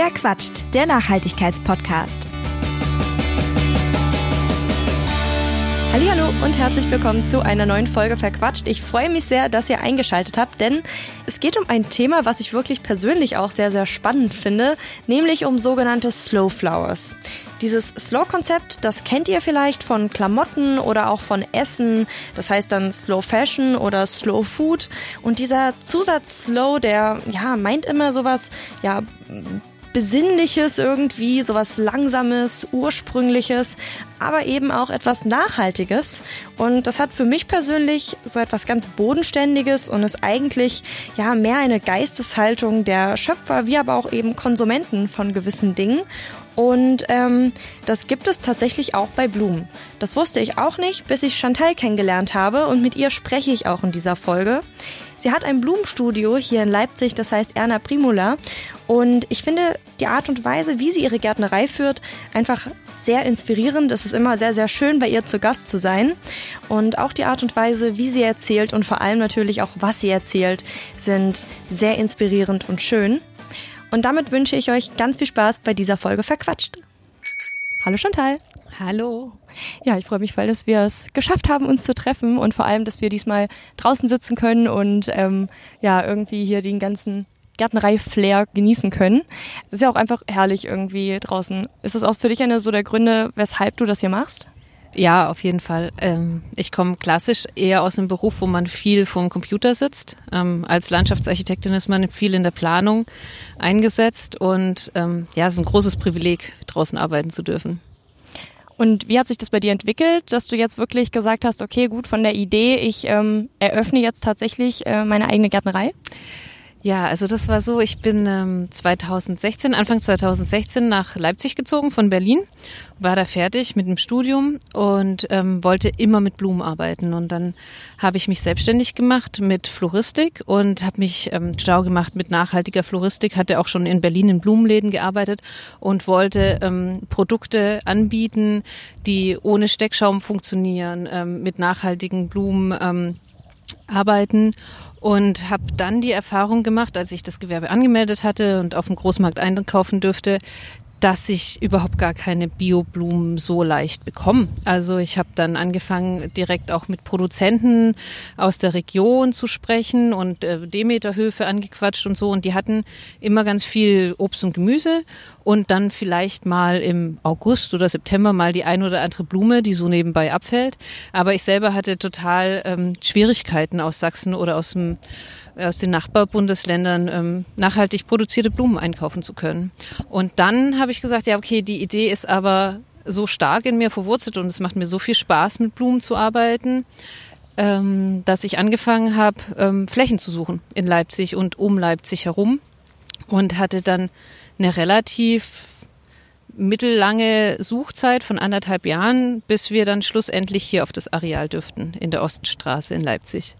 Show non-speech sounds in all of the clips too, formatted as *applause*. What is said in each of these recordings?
Wer quatscht? Der Nachhaltigkeitspodcast. Hallo und herzlich willkommen zu einer neuen Folge Verquatscht. Ich freue mich sehr, dass ihr eingeschaltet habt, denn es geht um ein Thema, was ich wirklich persönlich auch sehr, sehr spannend finde, nämlich um sogenannte Slow Flowers. Dieses Slow-Konzept, das kennt ihr vielleicht von Klamotten oder auch von Essen. Das heißt dann Slow Fashion oder Slow Food. Und dieser Zusatz Slow, der, ja, meint immer sowas, ja, Besinnliches irgendwie, sowas Langsames, Ursprüngliches, aber eben auch etwas Nachhaltiges. Und das hat für mich persönlich so etwas ganz Bodenständiges und ist eigentlich ja mehr eine Geisteshaltung der Schöpfer, wie aber auch eben Konsumenten von gewissen Dingen. Und ähm, das gibt es tatsächlich auch bei Blumen. Das wusste ich auch nicht, bis ich Chantal kennengelernt habe und mit ihr spreche ich auch in dieser Folge. Sie hat ein Blumenstudio hier in Leipzig, das heißt Erna Primula. Und ich finde die Art und Weise, wie sie ihre Gärtnerei führt, einfach sehr inspirierend. Es ist immer sehr, sehr schön, bei ihr zu Gast zu sein. Und auch die Art und Weise, wie sie erzählt und vor allem natürlich auch, was sie erzählt, sind sehr inspirierend und schön. Und damit wünsche ich euch ganz viel Spaß bei dieser Folge Verquatscht. Hallo Chantal. Hallo. Ja, ich freue mich voll, dass wir es geschafft haben, uns zu treffen und vor allem, dass wir diesmal draußen sitzen können und ähm, ja, irgendwie hier den ganzen Gärtnerei-Flair genießen können. Es ist ja auch einfach herrlich irgendwie draußen. Ist das auch für dich einer so der Gründe, weshalb du das hier machst? Ja, auf jeden Fall. Ähm, ich komme klassisch eher aus einem Beruf, wo man viel vom Computer sitzt. Ähm, als Landschaftsarchitektin ist man viel in der Planung eingesetzt und ähm, ja, es ist ein großes Privileg, draußen arbeiten zu dürfen. Und wie hat sich das bei dir entwickelt, dass du jetzt wirklich gesagt hast, okay, gut, von der Idee, ich ähm, eröffne jetzt tatsächlich äh, meine eigene Gärtnerei? Ja, also das war so, ich bin ähm, 2016, Anfang 2016 nach Leipzig gezogen von Berlin, war da fertig mit dem Studium und ähm, wollte immer mit Blumen arbeiten. Und dann habe ich mich selbstständig gemacht mit Floristik und habe mich ähm, schlau gemacht mit nachhaltiger Floristik, hatte auch schon in Berlin in Blumenläden gearbeitet und wollte ähm, Produkte anbieten, die ohne Steckschaum funktionieren, ähm, mit nachhaltigen Blumen ähm, arbeiten und habe dann die Erfahrung gemacht, als ich das Gewerbe angemeldet hatte und auf dem Großmarkt einkaufen dürfte, dass ich überhaupt gar keine Bioblumen so leicht bekomme. Also ich habe dann angefangen, direkt auch mit Produzenten aus der Region zu sprechen und äh, Demeterhöfe angequatscht und so. Und die hatten immer ganz viel Obst und Gemüse und dann vielleicht mal im August oder September mal die ein oder andere Blume, die so nebenbei abfällt. Aber ich selber hatte total ähm, Schwierigkeiten aus Sachsen oder aus dem aus den Nachbarbundesländern ähm, nachhaltig produzierte Blumen einkaufen zu können. Und dann habe ich gesagt, ja, okay, die Idee ist aber so stark in mir verwurzelt und es macht mir so viel Spaß, mit Blumen zu arbeiten, ähm, dass ich angefangen habe, ähm, Flächen zu suchen in Leipzig und um Leipzig herum und hatte dann eine relativ mittellange Suchzeit von anderthalb Jahren, bis wir dann schlussendlich hier auf das Areal dürften in der Ostenstraße in Leipzig.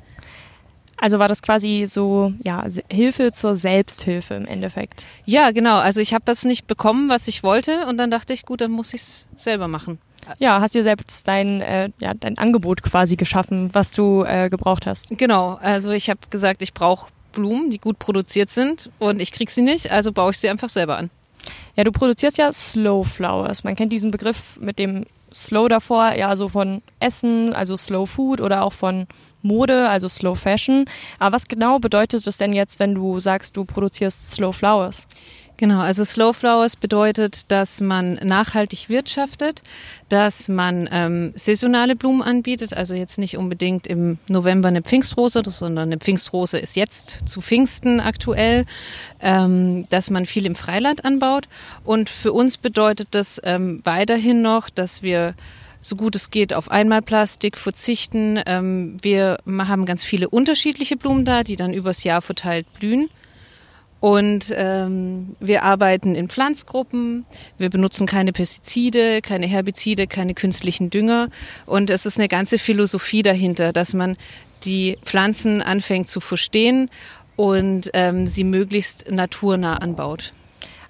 Also war das quasi so, ja, Hilfe zur Selbsthilfe im Endeffekt. Ja, genau. Also ich habe das nicht bekommen, was ich wollte und dann dachte ich, gut, dann muss ich es selber machen. Ja, hast dir selbst dein, äh, ja, dein Angebot quasi geschaffen, was du äh, gebraucht hast. Genau. Also ich habe gesagt, ich brauche Blumen, die gut produziert sind und ich krieg sie nicht, also baue ich sie einfach selber an. Ja, du produzierst ja Slow Flowers. Man kennt diesen Begriff mit dem Slow davor, ja, so von Essen, also Slow Food oder auch von Mode, also Slow Fashion. Aber was genau bedeutet es denn jetzt, wenn du sagst, du produzierst Slow Flowers? Genau, also Slow Flowers bedeutet, dass man nachhaltig wirtschaftet, dass man ähm, saisonale Blumen anbietet, also jetzt nicht unbedingt im November eine Pfingstrose, sondern eine Pfingstrose ist jetzt zu Pfingsten aktuell, ähm, dass man viel im Freiland anbaut. Und für uns bedeutet das ähm, weiterhin noch, dass wir so gut es geht auf Einmalplastik verzichten. Ähm, wir haben ganz viele unterschiedliche Blumen da, die dann übers Jahr verteilt blühen. Und ähm, wir arbeiten in Pflanzgruppen, wir benutzen keine Pestizide, keine Herbizide, keine künstlichen Dünger. Und es ist eine ganze Philosophie dahinter, dass man die Pflanzen anfängt zu verstehen und ähm, sie möglichst naturnah anbaut.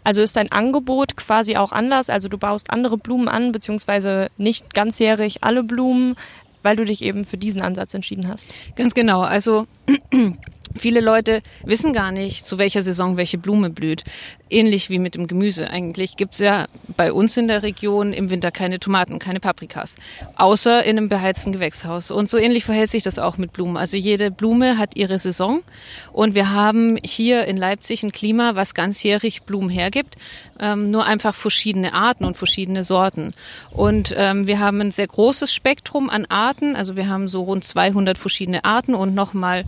Also ist dein Angebot quasi auch anders? Also du baust andere Blumen an, beziehungsweise nicht ganzjährig alle Blumen, weil du dich eben für diesen Ansatz entschieden hast. Ganz genau. Also *clears throat* Viele Leute wissen gar nicht, zu welcher Saison welche Blume blüht. Ähnlich wie mit dem Gemüse. Eigentlich gibt's ja bei uns in der Region im Winter keine Tomaten, keine Paprikas. Außer in einem beheizten Gewächshaus. Und so ähnlich verhält sich das auch mit Blumen. Also jede Blume hat ihre Saison. Und wir haben hier in Leipzig ein Klima, was ganzjährig Blumen hergibt. Ähm, nur einfach verschiedene Arten und verschiedene Sorten. Und ähm, wir haben ein sehr großes Spektrum an Arten. Also wir haben so rund 200 verschiedene Arten und nochmal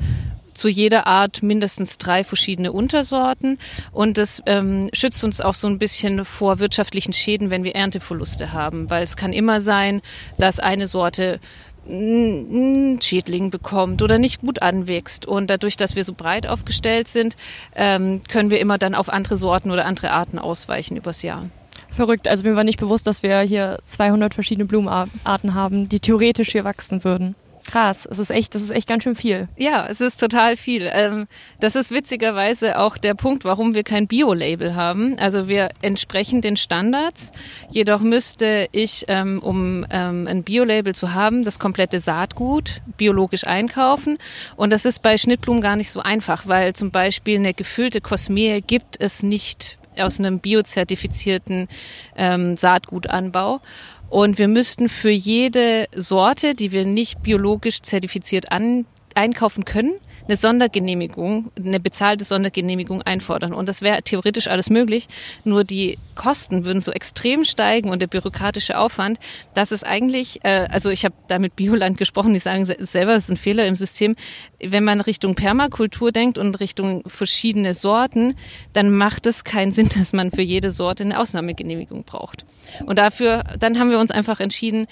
zu jeder Art mindestens drei verschiedene Untersorten. Und das ähm, schützt uns auch so ein bisschen vor wirtschaftlichen Schäden, wenn wir Ernteverluste haben. Weil es kann immer sein, dass eine Sorte einen Schädling bekommt oder nicht gut anwächst. Und dadurch, dass wir so breit aufgestellt sind, ähm, können wir immer dann auf andere Sorten oder andere Arten ausweichen übers Jahr. Verrückt. Also mir war nicht bewusst, dass wir hier 200 verschiedene Blumenarten haben, die theoretisch hier wachsen würden. Krass, es ist echt, das ist echt ganz schön viel. Ja, es ist total viel. Ähm, das ist witzigerweise auch der Punkt, warum wir kein Bio-Label haben. Also wir entsprechen den Standards. Jedoch müsste ich, ähm, um ähm, ein Bio-Label zu haben, das komplette Saatgut biologisch einkaufen. Und das ist bei Schnittblumen gar nicht so einfach, weil zum Beispiel eine gefüllte Kosmee gibt es nicht aus einem biozertifizierten Saatgutanbau. Und wir müssten für jede Sorte, die wir nicht biologisch zertifiziert an, einkaufen können, eine Sondergenehmigung, eine bezahlte Sondergenehmigung einfordern. Und das wäre theoretisch alles möglich. Nur die Kosten würden so extrem steigen und der bürokratische Aufwand, dass es eigentlich, äh, also ich habe da mit Bioland gesprochen, die sagen selber, es ist ein Fehler im System. Wenn man Richtung Permakultur denkt und Richtung verschiedene Sorten, dann macht es keinen Sinn, *laughs* dass man für jede Sorte eine Ausnahmegenehmigung braucht. Und dafür, dann haben wir uns einfach entschieden,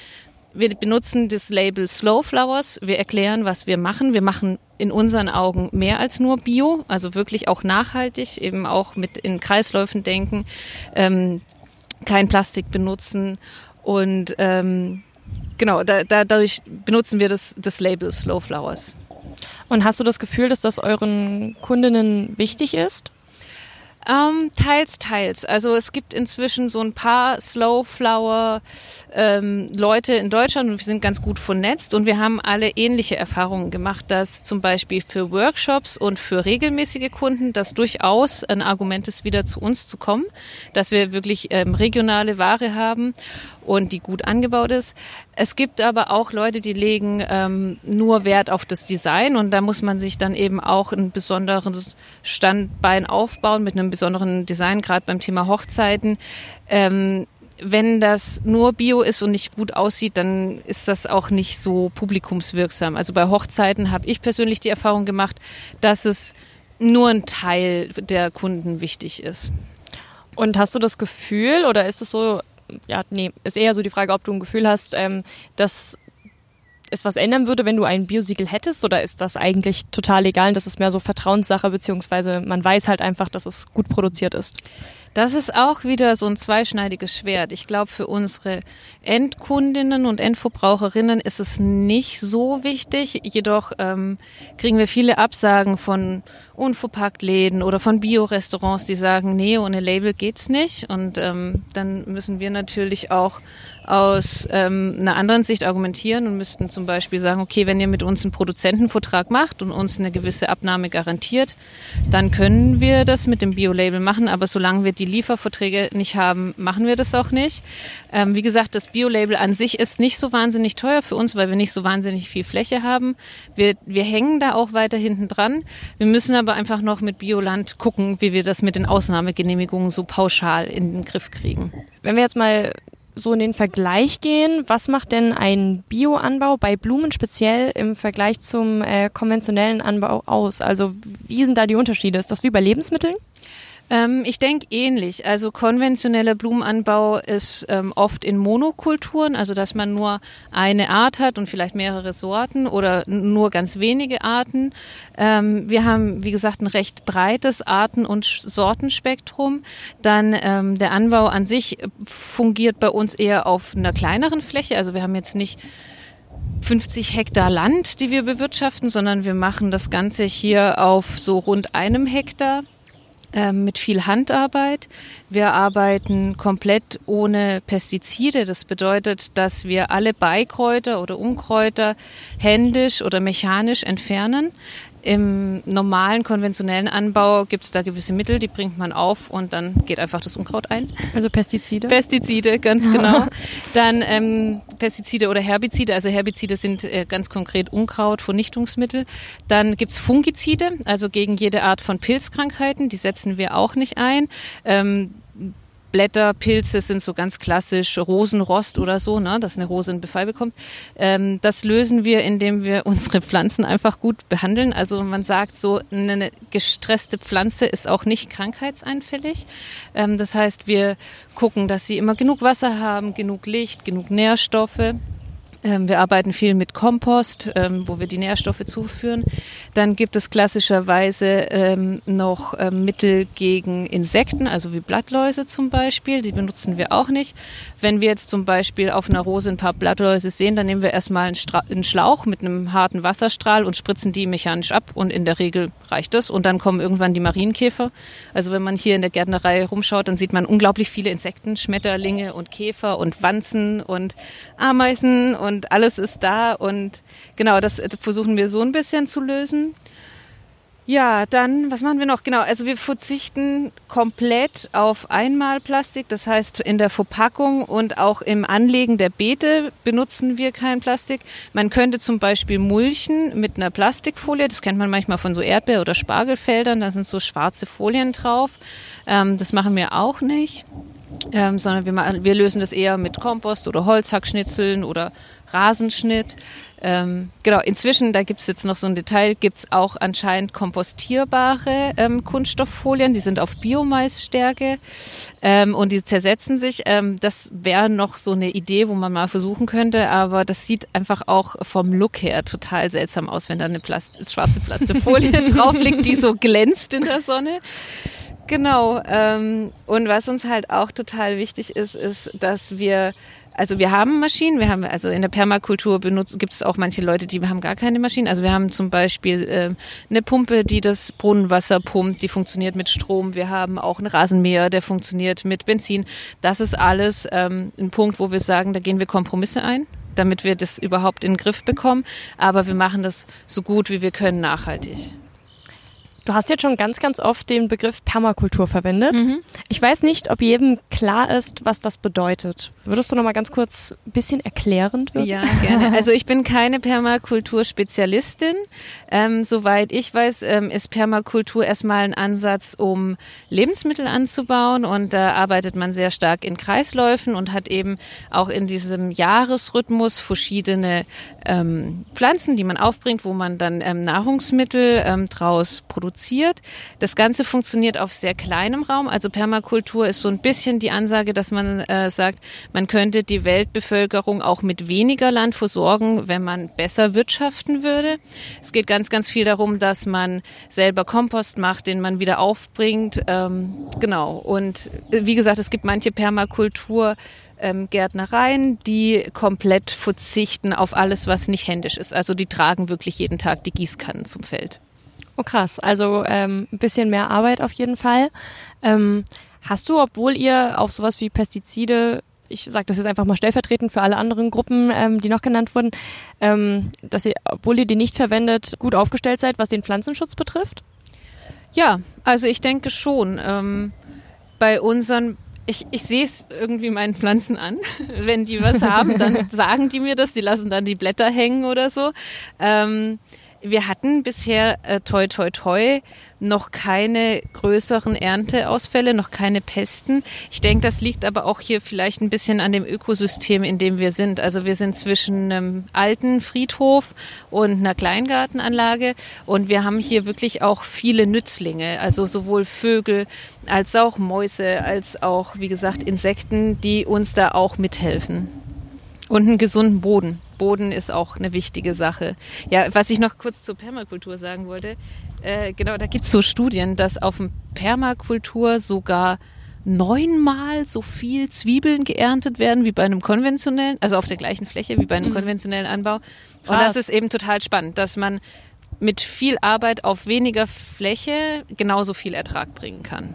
wir benutzen das Label Slow Flowers. Wir erklären, was wir machen. Wir machen in unseren Augen mehr als nur Bio, also wirklich auch nachhaltig, eben auch mit in Kreisläufen denken, ähm, kein Plastik benutzen und ähm, genau, da, dadurch benutzen wir das, das Label Slow Flowers. Und hast du das Gefühl, dass das euren Kundinnen wichtig ist? Ähm, teils, teils. Also es gibt inzwischen so ein paar Slow Flower ähm, Leute in Deutschland und wir sind ganz gut vernetzt und wir haben alle ähnliche Erfahrungen gemacht, dass zum Beispiel für Workshops und für regelmäßige Kunden das durchaus ein Argument ist, wieder zu uns zu kommen, dass wir wirklich ähm, regionale Ware haben und die gut angebaut ist. Es gibt aber auch Leute, die legen ähm, nur Wert auf das Design und da muss man sich dann eben auch ein besonderes Standbein aufbauen mit einem besonderen Design, gerade beim Thema Hochzeiten. Ähm, wenn das nur Bio ist und nicht gut aussieht, dann ist das auch nicht so publikumswirksam. Also bei Hochzeiten habe ich persönlich die Erfahrung gemacht, dass es nur ein Teil der Kunden wichtig ist. Und hast du das Gefühl oder ist es so, ja, nee, ist eher so die Frage, ob du ein Gefühl hast, ähm, dass es was ändern würde, wenn du ein Biosiegel hättest oder ist das eigentlich total egal? Das ist mehr so Vertrauenssache, beziehungsweise man weiß halt einfach, dass es gut produziert ist. Das ist auch wieder so ein zweischneidiges Schwert. Ich glaube, für unsere Endkundinnen und Endverbraucherinnen ist es nicht so wichtig. Jedoch ähm, kriegen wir viele Absagen von Unverpacktläden oder von Biorestaurants, die sagen, nee, ohne Label geht's nicht. Und ähm, dann müssen wir natürlich auch aus ähm, einer anderen Sicht argumentieren und müssten zum Beispiel sagen, okay, wenn ihr mit uns einen Produzentenvertrag macht und uns eine gewisse Abnahme garantiert, dann können wir das mit dem Bio-Label machen, aber solange wir die Lieferverträge nicht haben, machen wir das auch nicht. Ähm, wie gesagt, das Bio-Label an sich ist nicht so wahnsinnig teuer für uns, weil wir nicht so wahnsinnig viel Fläche haben. Wir, wir hängen da auch weiter hinten dran. Wir müssen aber einfach noch mit Bioland gucken, wie wir das mit den Ausnahmegenehmigungen so pauschal in den Griff kriegen. Wenn wir jetzt mal so in den Vergleich gehen, was macht denn ein Bioanbau bei Blumen speziell im Vergleich zum äh, konventionellen Anbau aus? Also wie sind da die Unterschiede? Ist das wie bei Lebensmitteln? Ähm, ich denke ähnlich. Also konventioneller Blumenanbau ist ähm, oft in Monokulturen, also dass man nur eine Art hat und vielleicht mehrere Sorten oder nur ganz wenige Arten. Ähm, wir haben, wie gesagt, ein recht breites Arten- und Sortenspektrum. Dann ähm, der Anbau an sich fungiert bei uns eher auf einer kleineren Fläche. Also wir haben jetzt nicht 50 Hektar Land, die wir bewirtschaften, sondern wir machen das Ganze hier auf so rund einem Hektar. Ähm, mit viel Handarbeit. Wir arbeiten komplett ohne Pestizide. Das bedeutet, dass wir alle Beikräuter oder Unkräuter händisch oder mechanisch entfernen. Im normalen, konventionellen Anbau gibt es da gewisse Mittel, die bringt man auf und dann geht einfach das Unkraut ein. Also Pestizide? Pestizide, ganz *laughs* genau. dann ähm, Pestizide oder Herbizide. Also Herbizide sind äh, ganz konkret Unkraut, Vernichtungsmittel. Dann gibt es Fungizide, also gegen jede Art von Pilzkrankheiten. Die setzen wir auch nicht ein. Ähm, Blätter, Pilze sind so ganz klassisch Rosenrost oder so, ne, dass eine Rose einen Befall bekommt. Ähm, das lösen wir, indem wir *laughs* unsere Pflanzen einfach gut behandeln. Also man sagt so, eine gestresste Pflanze ist auch nicht krankheitsanfällig. Ähm, das heißt, wir gucken, dass sie immer genug Wasser haben, genug Licht, genug Nährstoffe. Ähm, wir arbeiten viel mit Kompost, ähm, wo wir die Nährstoffe zuführen. Dann gibt es klassischerweise ähm, noch Mittel gegen Insekten, also wie Blattläuse zum Beispiel. Die benutzen wir auch nicht. Wenn wir jetzt zum Beispiel auf einer Rose ein paar Blattläuse sehen, dann nehmen wir erstmal einen, Schlauch mit einem harten Wasserstrahl und spritzen die mechanisch ab. Und in der Regel reicht das. Und dann kommen irgendwann die Marienkäfer. Also wenn man hier in der Gärtnerei rumschaut, dann sieht man unglaublich viele Insekten, Schmetterlinge und Käfer und Wanzen und Ameisen und und alles ist da und genau, das versuchen wir so ein bisschen zu lösen. Ja, dann, was machen wir noch? Genau, also wir verzichten komplett auf Einmalplastik. Das heißt, in der Verpackung und auch im Anlegen der Beete benutzen wir kein Plastik. Man könnte zum Beispiel mulchen mit einer Plastikfolie. Das kennt man manchmal von so Erdbeer- oder Spargelfeldern. Da sind so schwarze Folien drauf. Ähm, das machen wir auch nicht. Ähm, sondern wir, wir lösen das eher mit Kompost oder Holzhackschnitzeln oder Rasenschnitt. Ähm, genau, inzwischen, da gibt es jetzt noch so ein Detail, gibt es auch anscheinend kompostierbare ähm, Kunststofffolien, die sind auf Biomaisstärke ähm, und die zersetzen sich. Ähm, das wäre noch so eine Idee, wo man mal versuchen könnte, aber das sieht einfach auch vom Look her total seltsam aus, wenn da eine Plast schwarze Plastifolie *laughs* drauf liegt, die so glänzt in der Sonne. Genau. Ähm, und was uns halt auch total wichtig ist, ist, dass wir also wir haben Maschinen, wir haben also in der Permakultur benutzt, gibt es auch manche Leute, die haben gar keine Maschinen. Also wir haben zum Beispiel äh, eine Pumpe, die das Brunnenwasser pumpt, die funktioniert mit Strom. Wir haben auch einen Rasenmäher, der funktioniert mit Benzin. Das ist alles ähm, ein Punkt, wo wir sagen, da gehen wir Kompromisse ein, damit wir das überhaupt in den Griff bekommen. Aber wir machen das so gut wie wir können nachhaltig. Du hast jetzt schon ganz, ganz oft den Begriff Permakultur verwendet. Mhm. Ich weiß nicht, ob jedem klar ist, was das bedeutet. Würdest du noch mal ganz kurz ein bisschen erklärend wirken? Ja, gerne. *laughs* Also ich bin keine Permakultur-Spezialistin. Ähm, soweit ich weiß, ähm, ist Permakultur erstmal ein Ansatz, um Lebensmittel anzubauen und da arbeitet man sehr stark in Kreisläufen und hat eben auch in diesem Jahresrhythmus verschiedene ähm, Pflanzen, die man aufbringt, wo man dann ähm, Nahrungsmittel ähm, draus produziert. Das Ganze funktioniert auf sehr kleinem Raum. Also Permakultur ist so ein bisschen die Ansage, dass man äh, sagt, man könnte die Weltbevölkerung auch mit weniger Land versorgen, wenn man besser wirtschaften würde. Es geht ganz, ganz viel darum, dass man selber Kompost macht, den man wieder aufbringt. Ähm, genau. Und äh, wie gesagt, es gibt manche Permakultur ähm, Gärtnereien, die komplett verzichten auf alles, was nicht händisch ist. Also die tragen wirklich jeden Tag die Gießkannen zum Feld. Oh krass, also ähm, ein bisschen mehr Arbeit auf jeden Fall. Ähm, hast du, obwohl ihr auf sowas wie Pestizide ich sage das jetzt einfach mal stellvertretend für alle anderen Gruppen, ähm, die noch genannt wurden, ähm, dass ihr, obwohl ihr die nicht verwendet, gut aufgestellt seid, was den Pflanzenschutz betrifft? Ja, also ich denke schon. Ähm, bei unseren ich, ich sehe es irgendwie meinen Pflanzen an. *laughs* Wenn die was haben, dann *laughs* sagen die mir das, die lassen dann die Blätter hängen oder so. Ähm, wir hatten bisher äh, toi toi toi noch keine größeren Ernteausfälle, noch keine Pesten. Ich denke, das liegt aber auch hier vielleicht ein bisschen an dem Ökosystem, in dem wir sind. Also wir sind zwischen einem alten Friedhof und einer Kleingartenanlage und wir haben hier wirklich auch viele Nützlinge, also sowohl Vögel als auch Mäuse, als auch, wie gesagt, Insekten, die uns da auch mithelfen. Und einen gesunden Boden. Boden ist auch eine wichtige Sache. Ja, was ich noch kurz zur Permakultur sagen wollte, äh, genau, da gibt es so Studien, dass auf dem Permakultur sogar neunmal so viel Zwiebeln geerntet werden wie bei einem konventionellen, also auf der gleichen Fläche wie bei einem mhm. konventionellen Anbau. Und das ist eben total spannend, dass man mit viel Arbeit auf weniger Fläche genauso viel Ertrag bringen kann.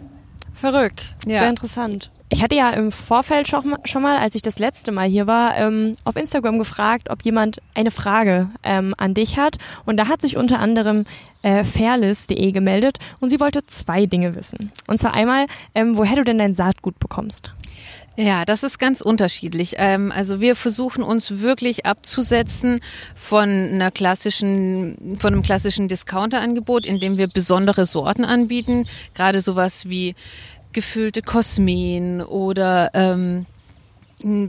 Verrückt, ja. sehr interessant. Ich hatte ja im Vorfeld schon, mal, als ich das letzte Mal hier war, ähm, auf Instagram gefragt, ob jemand eine Frage ähm, an dich hat. Und da hat sich unter anderem äh, fairlist.de gemeldet und sie wollte zwei Dinge wissen. Und zwar einmal, ähm, woher du denn dein Saatgut bekommst. Ja, das ist ganz unterschiedlich. Also wir versuchen uns wirklich abzusetzen von einer klassischen, von einem klassischen Discounter-Angebot, in dem wir besondere Sorten anbieten. Gerade sowas wie gefüllte Kosmen oder ähm,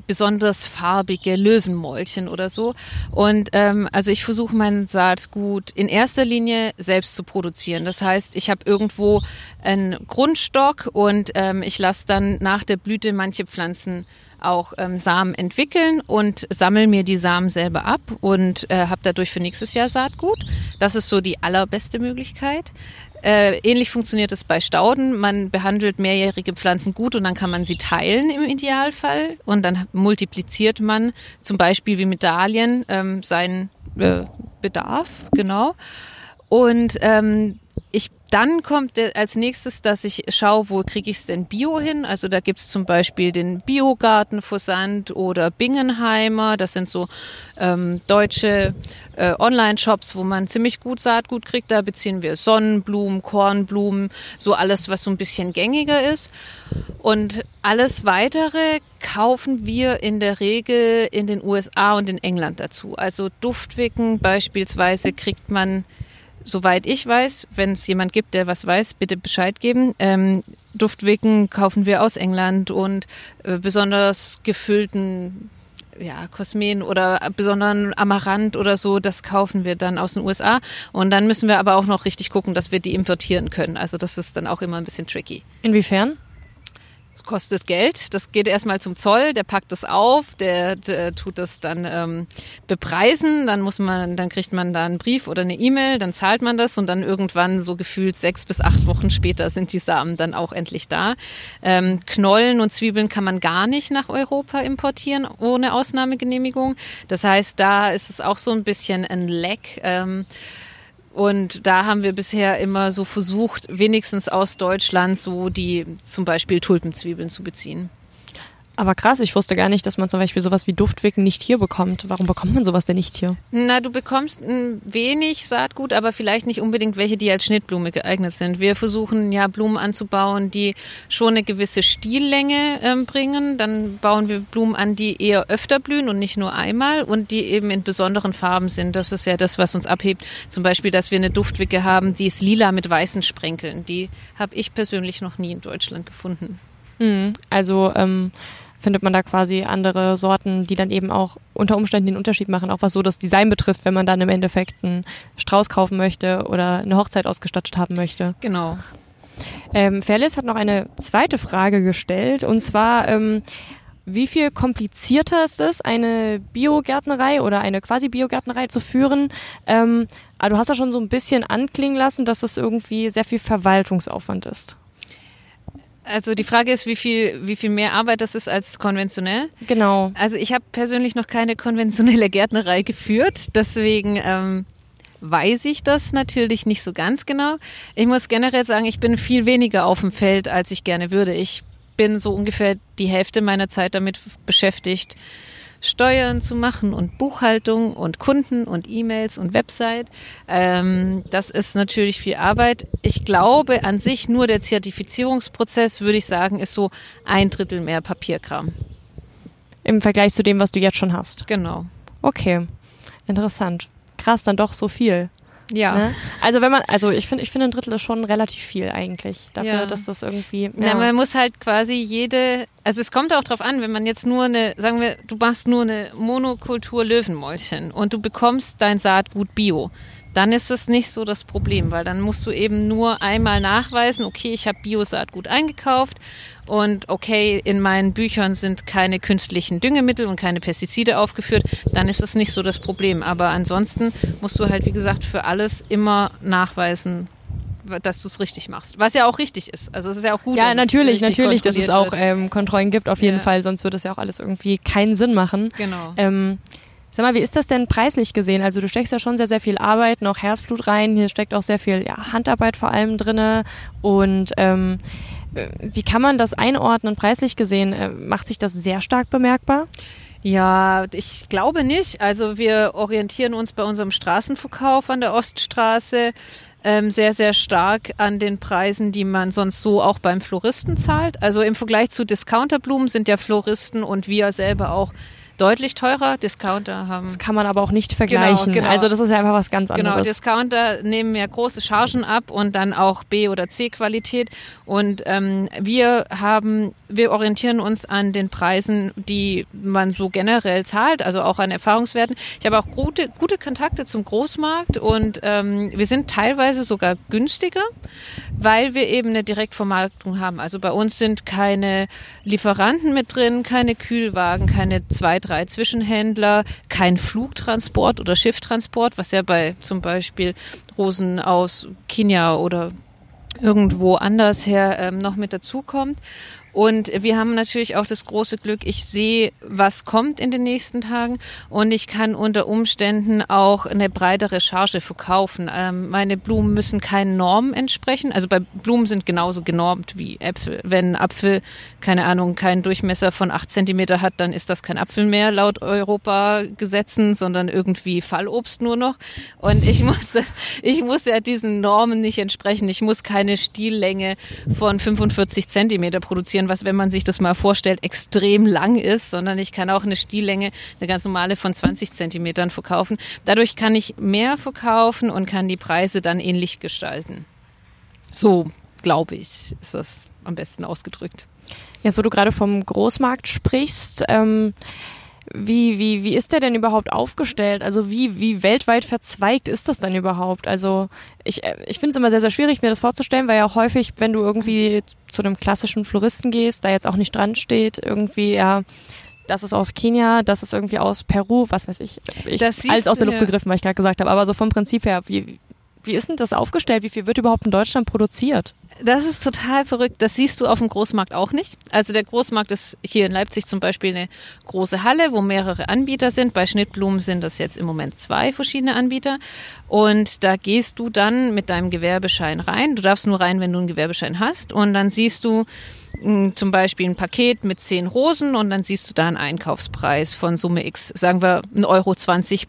besonders farbige Löwenmäulchen oder so. Und ähm, also ich versuche mein Saatgut in erster Linie selbst zu produzieren. Das heißt, ich habe irgendwo einen Grundstock und ähm, ich lasse dann nach der Blüte manche Pflanzen auch ähm, Samen entwickeln und sammle mir die Samen selber ab und äh, habe dadurch für nächstes Jahr Saatgut. Das ist so die allerbeste Möglichkeit. Äh, ähnlich funktioniert es bei Stauden. Man behandelt mehrjährige Pflanzen gut und dann kann man sie teilen im Idealfall und dann multipliziert man zum Beispiel wie Medaillen ähm, seinen äh, Bedarf, genau. Und ähm, ich dann kommt als nächstes, dass ich schaue, wo kriege ich es denn Bio hin. Also da gibt es zum Beispiel den Biogarten Versand oder Bingenheimer. Das sind so ähm, deutsche äh, Online-Shops, wo man ziemlich gut Saatgut kriegt. Da beziehen wir Sonnenblumen, Kornblumen, so alles, was so ein bisschen gängiger ist. Und alles weitere kaufen wir in der Regel in den USA und in England dazu. Also Duftwicken beispielsweise kriegt man soweit ich weiß, wenn es jemand gibt, der was weiß, bitte Bescheid geben. Ähm, Duftwicken kaufen wir aus England und äh, besonders gefüllten ja, Kosmen oder besonderen Amaranth oder so, das kaufen wir dann aus den USA. Und dann müssen wir aber auch noch richtig gucken, dass wir die importieren können. Also das ist dann auch immer ein bisschen tricky. Inwiefern? Es kostet Geld. Das geht erstmal zum Zoll, der packt das auf, der, der tut das dann ähm, bepreisen, dann muss man, dann kriegt man da einen Brief oder eine E-Mail, dann zahlt man das und dann irgendwann so gefühlt sechs bis acht Wochen später sind die Samen dann auch endlich da. Ähm, Knollen und Zwiebeln kann man gar nicht nach Europa importieren ohne Ausnahmegenehmigung. Das heißt, da ist es auch so ein bisschen ein Leck. Ähm, und da haben wir bisher immer so versucht, wenigstens aus Deutschland so die zum Beispiel Tulpenzwiebeln zu beziehen. Aber krass, ich wusste gar nicht, dass man zum Beispiel sowas wie Duftwicken nicht hier bekommt. Warum bekommt man sowas denn nicht hier? Na, du bekommst ein wenig Saatgut, aber vielleicht nicht unbedingt welche, die als Schnittblume geeignet sind. Wir versuchen ja Blumen anzubauen, die schon eine gewisse Stillänge ähm, bringen. Dann bauen wir Blumen an, die eher öfter blühen und nicht nur einmal und die eben in besonderen Farben sind. Das ist ja das, was uns abhebt. Zum Beispiel, dass wir eine Duftwicke haben, die ist lila mit weißen Sprenkeln. Die habe ich persönlich noch nie in Deutschland gefunden. Mhm. Also ähm findet man da quasi andere Sorten, die dann eben auch unter Umständen den Unterschied machen, auch was so das Design betrifft, wenn man dann im Endeffekt einen Strauß kaufen möchte oder eine Hochzeit ausgestattet haben möchte. Genau. Ähm, Fairless hat noch eine zweite Frage gestellt und zwar, ähm, wie viel komplizierter ist es, eine Biogärtnerei oder eine quasi Biogärtnerei zu führen? Ähm, aber du hast ja schon so ein bisschen anklingen lassen, dass es irgendwie sehr viel Verwaltungsaufwand ist. Also die Frage ist, wie viel, wie viel mehr Arbeit das ist als konventionell. Genau. Also ich habe persönlich noch keine konventionelle Gärtnerei geführt, deswegen ähm, weiß ich das natürlich nicht so ganz genau. Ich muss generell sagen, ich bin viel weniger auf dem Feld, als ich gerne würde. Ich bin so ungefähr die Hälfte meiner Zeit damit beschäftigt, Steuern zu machen und Buchhaltung und Kunden und E-Mails und Website. Ähm, das ist natürlich viel Arbeit. Ich glaube an sich nur der Zertifizierungsprozess, würde ich sagen, ist so ein Drittel mehr Papierkram. Im Vergleich zu dem, was du jetzt schon hast. Genau. Okay, interessant. Krass, dann doch so viel. Ja. Ne? Also wenn man, also ich finde, ich finde ein Drittel ist schon relativ viel eigentlich. Dafür, ja. dass das irgendwie. Ja. Na, man muss halt quasi jede, also es kommt auch drauf an, wenn man jetzt nur eine, sagen wir, du machst nur eine Monokultur Löwenmäulchen und du bekommst dein Saatgut Bio dann ist es nicht so das Problem, weil dann musst du eben nur einmal nachweisen, okay, ich habe Biosaatgut eingekauft und okay, in meinen Büchern sind keine künstlichen Düngemittel und keine Pestizide aufgeführt, dann ist es nicht so das Problem. Aber ansonsten musst du halt, wie gesagt, für alles immer nachweisen, dass du es richtig machst. Was ja auch richtig ist. Also es ist ja auch gut. Ja, natürlich, natürlich, dass es auch ähm, Kontrollen gibt, auf jeden ja. Fall, sonst würde es ja auch alles irgendwie keinen Sinn machen. Genau. Ähm, Sag mal, wie ist das denn preislich gesehen? Also du steckst ja schon sehr, sehr viel Arbeit, noch Herzblut rein. Hier steckt auch sehr viel ja, Handarbeit vor allem drinne. Und ähm, wie kann man das einordnen, preislich gesehen? Äh, macht sich das sehr stark bemerkbar? Ja, ich glaube nicht. Also wir orientieren uns bei unserem Straßenverkauf an der Oststraße ähm, sehr, sehr stark an den Preisen, die man sonst so auch beim Floristen zahlt. Also im Vergleich zu Discounterblumen sind ja Floristen und wir selber auch deutlich teurer. Discounter haben. Das kann man aber auch nicht vergleichen. Genau, genau. Also das ist ja einfach was ganz genau, anderes. Genau, Discounter nehmen ja große Chargen ab und dann auch B- oder C-Qualität. Und ähm, wir haben, wir orientieren uns an den Preisen, die man so generell zahlt, also auch an Erfahrungswerten. Ich habe auch gute, gute Kontakte zum Großmarkt und ähm, wir sind teilweise sogar günstiger, weil wir eben eine Direktvermarktung haben. Also bei uns sind keine Lieferanten mit drin, keine Kühlwagen, keine zwei drei Zwischenhändler, kein Flugtransport oder Schifftransport, was ja bei zum Beispiel Rosen aus Kenia oder irgendwo anders her ähm, noch mit dazukommt. Und wir haben natürlich auch das große Glück, ich sehe, was kommt in den nächsten Tagen und ich kann unter Umständen auch eine breitere Charge verkaufen. Ähm, meine Blumen müssen keinen Normen entsprechen. Also bei Blumen sind genauso genormt wie Äpfel. Wenn Apfel, keine Ahnung, keinen Durchmesser von acht Zentimeter hat, dann ist das kein Apfel mehr laut Europa-Gesetzen, sondern irgendwie Fallobst nur noch. Und ich *laughs* muss das, ich muss ja diesen Normen nicht entsprechen. Ich muss keine Stiellänge von 45 Zentimeter produzieren sein, was, wenn man sich das mal vorstellt, extrem lang ist, sondern ich kann auch eine Stiellänge, eine ganz normale von 20 Zentimetern verkaufen. Dadurch kann ich mehr verkaufen und kann die Preise dann ähnlich gestalten. So, glaube ich, ist das am besten ausgedrückt. Jetzt, wo du gerade vom Großmarkt sprichst, ähm, wie, wie, wie ist der denn überhaupt aufgestellt? Also wie, wie weltweit verzweigt ist das denn überhaupt? Also ich, äh, ich finde es immer sehr, sehr schwierig, mir das vorzustellen, weil ja auch häufig, wenn du irgendwie zu einem klassischen Floristen gehst, da jetzt auch nicht dran steht, irgendwie, ja, das ist aus Kenia, das ist irgendwie aus Peru, was weiß ich. Ich alles aus der Luft gegriffen, was ich gerade gesagt habe. Aber so vom Prinzip her, wie, wie ist denn das aufgestellt? Wie viel wird überhaupt in Deutschland produziert? Das ist total verrückt. Das siehst du auf dem Großmarkt auch nicht. Also der Großmarkt ist hier in Leipzig zum Beispiel eine große Halle, wo mehrere Anbieter sind. Bei Schnittblumen sind das jetzt im Moment zwei verschiedene Anbieter. Und da gehst du dann mit deinem Gewerbeschein rein. Du darfst nur rein, wenn du einen Gewerbeschein hast. Und dann siehst du, zum Beispiel ein Paket mit zehn Rosen und dann siehst du da einen Einkaufspreis von Summe X, sagen wir 1,20 Euro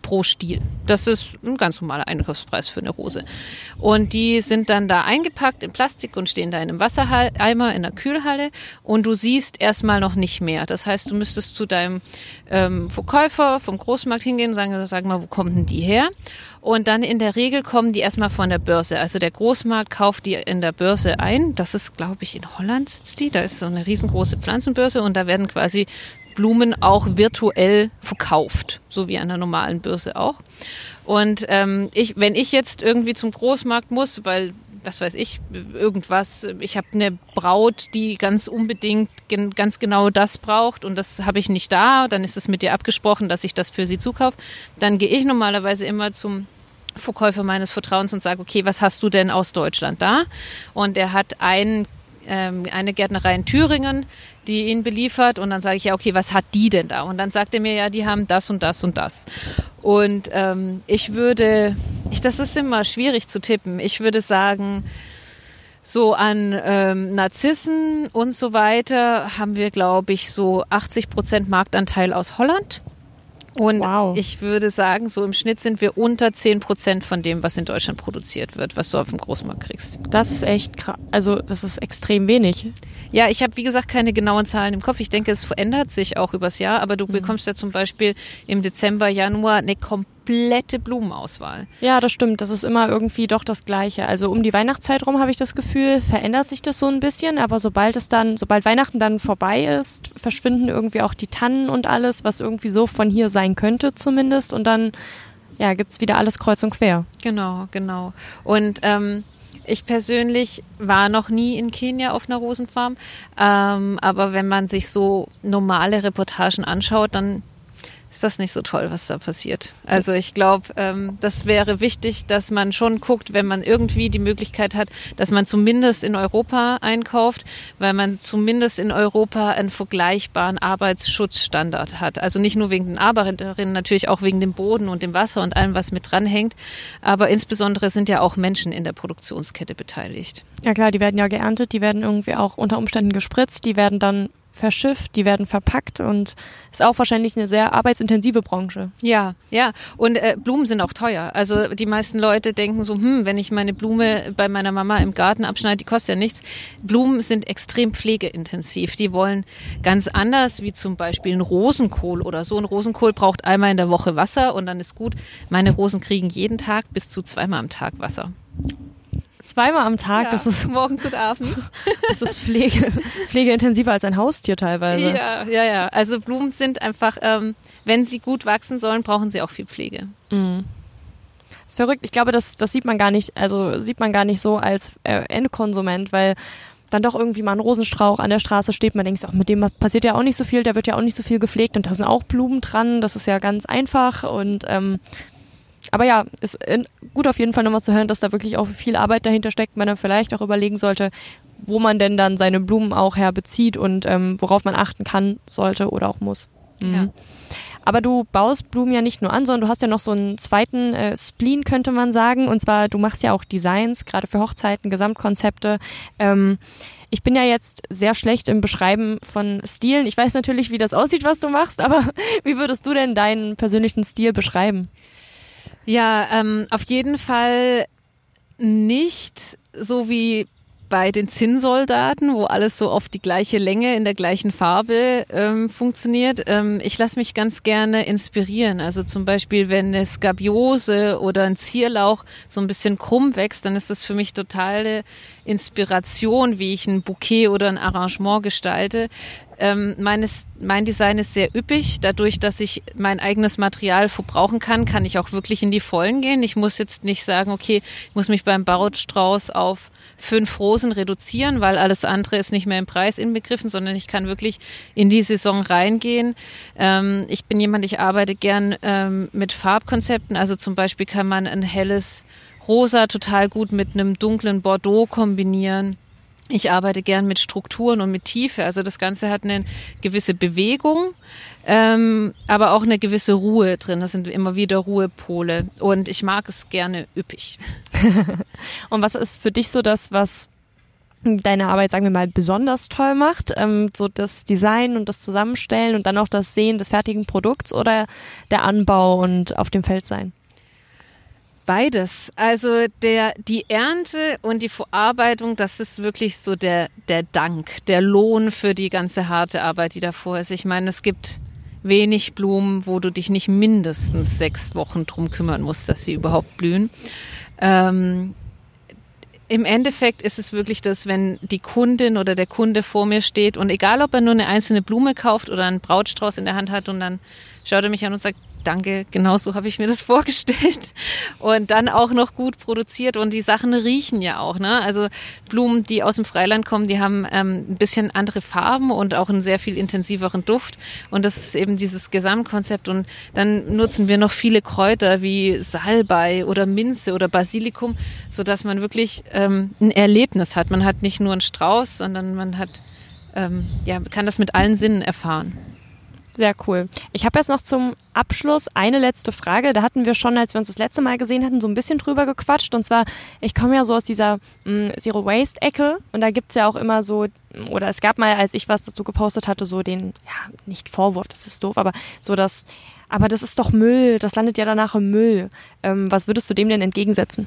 pro Stiel. Das ist ein ganz normaler Einkaufspreis für eine Rose. Und die sind dann da eingepackt in Plastik und stehen da in einem Wassereimer in der Kühlhalle und du siehst erstmal noch nicht mehr. Das heißt, du müsstest zu deinem ähm, Verkäufer vom Großmarkt hingehen und sagen, sag mal, wo kommen denn die her? Und dann in der Regel kommen die erstmal von der Börse. Also der Großmarkt kauft die in der Börse ein. Das ist, glaube ich, in Holland sitzt die. Da ist so eine riesengroße Pflanzenbörse und da werden quasi Blumen auch virtuell verkauft, so wie an der normalen Börse auch. Und ähm, ich, wenn ich jetzt irgendwie zum Großmarkt muss, weil was weiß ich, irgendwas, ich habe eine Braut, die ganz unbedingt gen, ganz genau das braucht und das habe ich nicht da, dann ist es mit dir abgesprochen, dass ich das für sie zukaufe, dann gehe ich normalerweise immer zum Verkäufer meines Vertrauens und sage, okay, was hast du denn aus Deutschland da? Und er hat ein, ähm, eine Gärtnerei in Thüringen, die ihn beliefert. Und dann sage ich, ja, okay, was hat die denn da? Und dann sagt er mir, ja, die haben das und das und das. Und ähm, ich würde, ich, das ist immer schwierig zu tippen. Ich würde sagen, so an ähm, Narzissen und so weiter haben wir, glaube ich, so 80 Prozent Marktanteil aus Holland. Und wow. ich würde sagen, so im Schnitt sind wir unter 10 Prozent von dem, was in Deutschland produziert wird, was du auf dem Großmarkt kriegst. Das ist echt krass. Also, das ist extrem wenig. Ja, ich habe, wie gesagt, keine genauen Zahlen im Kopf. Ich denke, es verändert sich auch übers Jahr, aber du mhm. bekommst ja zum Beispiel im Dezember, Januar eine komplette komplette Blumenauswahl. Ja, das stimmt. Das ist immer irgendwie doch das Gleiche. Also um die Weihnachtszeit rum habe ich das Gefühl, verändert sich das so ein bisschen, aber sobald es dann, sobald Weihnachten dann vorbei ist, verschwinden irgendwie auch die Tannen und alles, was irgendwie so von hier sein könnte zumindest. Und dann ja, gibt's wieder alles kreuz und quer. Genau, genau. Und ähm, ich persönlich war noch nie in Kenia auf einer Rosenfarm, ähm, aber wenn man sich so normale Reportagen anschaut, dann ist das nicht so toll, was da passiert. Also ich glaube, ähm, das wäre wichtig, dass man schon guckt, wenn man irgendwie die Möglichkeit hat, dass man zumindest in Europa einkauft, weil man zumindest in Europa einen vergleichbaren Arbeitsschutzstandard hat. Also nicht nur wegen den Arbeiterinnen, natürlich auch wegen dem Boden und dem Wasser und allem, was mit dranhängt. Aber insbesondere sind ja auch Menschen in der Produktionskette beteiligt. Ja klar, die werden ja geerntet, die werden irgendwie auch unter Umständen gespritzt, die werden dann verschifft, die werden verpackt und ist auch wahrscheinlich eine sehr arbeitsintensive Branche. Ja, ja. Und äh, Blumen sind auch teuer. Also die meisten Leute denken so, hm, wenn ich meine Blume bei meiner Mama im Garten abschneide, die kostet ja nichts. Blumen sind extrem pflegeintensiv. Die wollen ganz anders wie zum Beispiel ein Rosenkohl oder so. Ein Rosenkohl braucht einmal in der Woche Wasser und dann ist gut. Meine Rosen kriegen jeden Tag bis zu zweimal am Tag Wasser. Zweimal am Tag, ja, das ist *laughs* morgens und abends. Das ist Pflege, pflegeintensiver als ein Haustier teilweise. Ja, ja, ja. Also Blumen sind einfach, ähm, wenn sie gut wachsen sollen, brauchen sie auch viel Pflege. Mhm. Das ist verrückt. Ich glaube, das, das sieht man gar nicht, also sieht man gar nicht so als äh, Endkonsument, weil dann doch irgendwie mal ein Rosenstrauch an der Straße steht, man denkt, ach, mit dem passiert ja auch nicht so viel, der wird ja auch nicht so viel gepflegt und da sind auch Blumen dran, das ist ja ganz einfach und ähm, aber ja, ist gut auf jeden Fall nochmal zu hören, dass da wirklich auch viel Arbeit dahinter steckt, man dann vielleicht auch überlegen sollte, wo man denn dann seine Blumen auch herbezieht und ähm, worauf man achten kann, sollte oder auch muss. Mhm. Ja. Aber du baust Blumen ja nicht nur an, sondern du hast ja noch so einen zweiten äh, Spleen, könnte man sagen. Und zwar, du machst ja auch Designs, gerade für Hochzeiten, Gesamtkonzepte. Ähm, ich bin ja jetzt sehr schlecht im Beschreiben von Stilen. Ich weiß natürlich, wie das aussieht, was du machst, aber *laughs* wie würdest du denn deinen persönlichen Stil beschreiben? Ja, ähm, auf jeden Fall nicht so wie bei den Zinnsoldaten, wo alles so auf die gleiche Länge in der gleichen Farbe ähm, funktioniert. Ähm, ich lasse mich ganz gerne inspirieren. Also zum Beispiel, wenn eine Skabiose oder ein Zierlauch so ein bisschen krumm wächst, dann ist das für mich totale Inspiration, wie ich ein Bouquet oder ein Arrangement gestalte. Ähm, meines, mein Design ist sehr üppig. Dadurch, dass ich mein eigenes Material verbrauchen kann, kann ich auch wirklich in die Vollen gehen. Ich muss jetzt nicht sagen, okay, ich muss mich beim Barotstrauß auf fünf Rosen reduzieren, weil alles andere ist nicht mehr im Preis inbegriffen, sondern ich kann wirklich in die Saison reingehen. Ähm, ich bin jemand, ich arbeite gern ähm, mit Farbkonzepten. Also zum Beispiel kann man ein helles Rosa total gut mit einem dunklen Bordeaux kombinieren. Ich arbeite gern mit Strukturen und mit Tiefe. Also das Ganze hat eine gewisse Bewegung, ähm, aber auch eine gewisse Ruhe drin. Das sind immer wieder Ruhepole. Und ich mag es gerne üppig. *laughs* und was ist für dich so das, was deine Arbeit, sagen wir mal, besonders toll macht? Ähm, so das Design und das Zusammenstellen und dann auch das Sehen des fertigen Produkts oder der Anbau und auf dem Feld sein? Beides. Also der, die Ernte und die Verarbeitung, das ist wirklich so der, der Dank, der Lohn für die ganze harte Arbeit, die davor ist. Ich meine, es gibt wenig Blumen, wo du dich nicht mindestens sechs Wochen drum kümmern musst, dass sie überhaupt blühen. Ähm, im Endeffekt ist es wirklich das, wenn die Kundin oder der Kunde vor mir steht und egal, ob er nur eine einzelne Blume kauft oder einen Brautstrauß in der Hand hat und dann schaut er mich an und sagt, danke, genau so habe ich mir das *laughs* vorgestellt. Und dann auch noch gut produziert und die Sachen riechen ja auch. Ne? Also Blumen, die aus dem Freiland kommen, die haben ähm, ein bisschen andere Farben und auch einen sehr viel intensiveren Duft. Und das ist eben dieses Gesamtkonzept. Und dann nutzen wir noch viele Kräuter wie Salbei oder Minze oder Basilikum, sodass man wirklich ähm, ein Erlebnis hat. Man hat nicht nur einen Strauß, sondern man hat, ähm, ja, kann das mit allen Sinnen erfahren. Sehr cool. Ich habe jetzt noch zum Abschluss eine letzte Frage. Da hatten wir schon, als wir uns das letzte Mal gesehen hatten, so ein bisschen drüber gequatscht. Und zwar, ich komme ja so aus dieser mm, Zero Waste Ecke und da gibt's ja auch immer so, oder es gab mal, als ich was dazu gepostet hatte, so den, ja, nicht Vorwurf, das ist doof, aber so das, aber das ist doch Müll, das landet ja danach im Müll. Ähm, was würdest du dem denn entgegensetzen?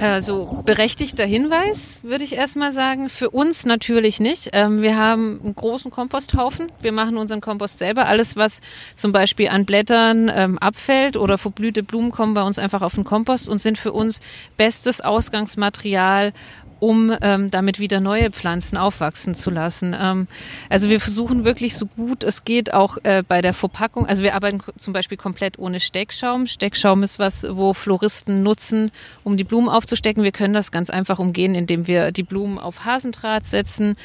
Also berechtigter Hinweis, würde ich erstmal sagen. Für uns natürlich nicht. Ähm, wir haben einen großen Komposthaufen. Wir machen unseren Kompost selber. Alles, was zum Beispiel an Blättern ähm, abfällt oder verblühte Blumen, kommen bei uns einfach auf den Kompost und sind für uns bestes Ausgangsmaterial, um ähm, damit wieder neue Pflanzen aufwachsen zu lassen. Ähm, also wir versuchen wirklich so gut es geht auch äh, bei der Verpackung. Also wir arbeiten zum Beispiel komplett ohne Steckschaum. Steckschaum ist was, wo Floristen nutzen, um die Blumen aufzustecken. Wir können das ganz einfach umgehen, indem wir die Blumen auf Hasendraht setzen,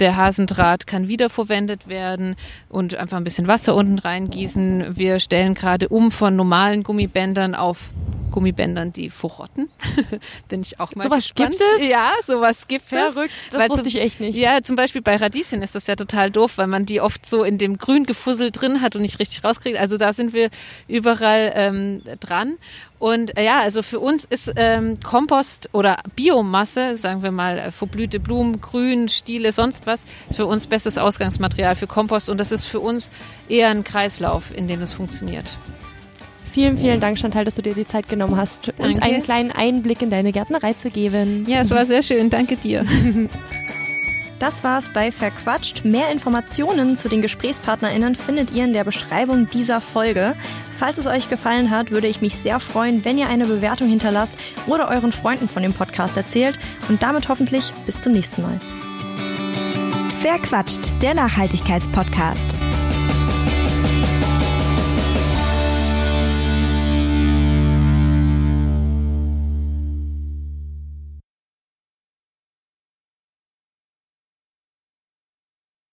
Der Hasendraht kann wiederverwendet werden und einfach ein bisschen Wasser unten reingießen. Wir stellen gerade um von normalen Gummibändern auf Gummibändern, die verrotten. *laughs* Bin ich auch mal sowas gespannt. gibt es? Ja, sowas gibt Verrückt, es. das Weil wusste zum- ich echt nicht. Ja, zum Beispiel bei Radieschen ist das ja total doof, weil man die oft so in dem Grüngefussel drin hat und nicht richtig rauskriegt. Also da sind wir überall ähm, dran. Und äh, ja, also für uns ist ähm, Kompost oder Biomasse, sagen wir mal äh, verblühte Blumen, Grün, Stiele, sonst was, ist für uns bestes Ausgangsmaterial für Kompost. Und das ist für uns eher ein Kreislauf, in dem es funktioniert. Vielen, vielen Dank, Chantal, dass du dir die Zeit genommen hast, uns Danke. einen kleinen Einblick in deine Gärtnerei zu geben. Ja, es war sehr schön. Danke dir. *laughs* Das war's bei Verquatscht. Mehr Informationen zu den GesprächspartnerInnen findet ihr in der Beschreibung dieser Folge. Falls es euch gefallen hat, würde ich mich sehr freuen, wenn ihr eine Bewertung hinterlasst oder euren Freunden von dem Podcast erzählt und damit hoffentlich bis zum nächsten Mal. Verquatscht, der Nachhaltigkeitspodcast.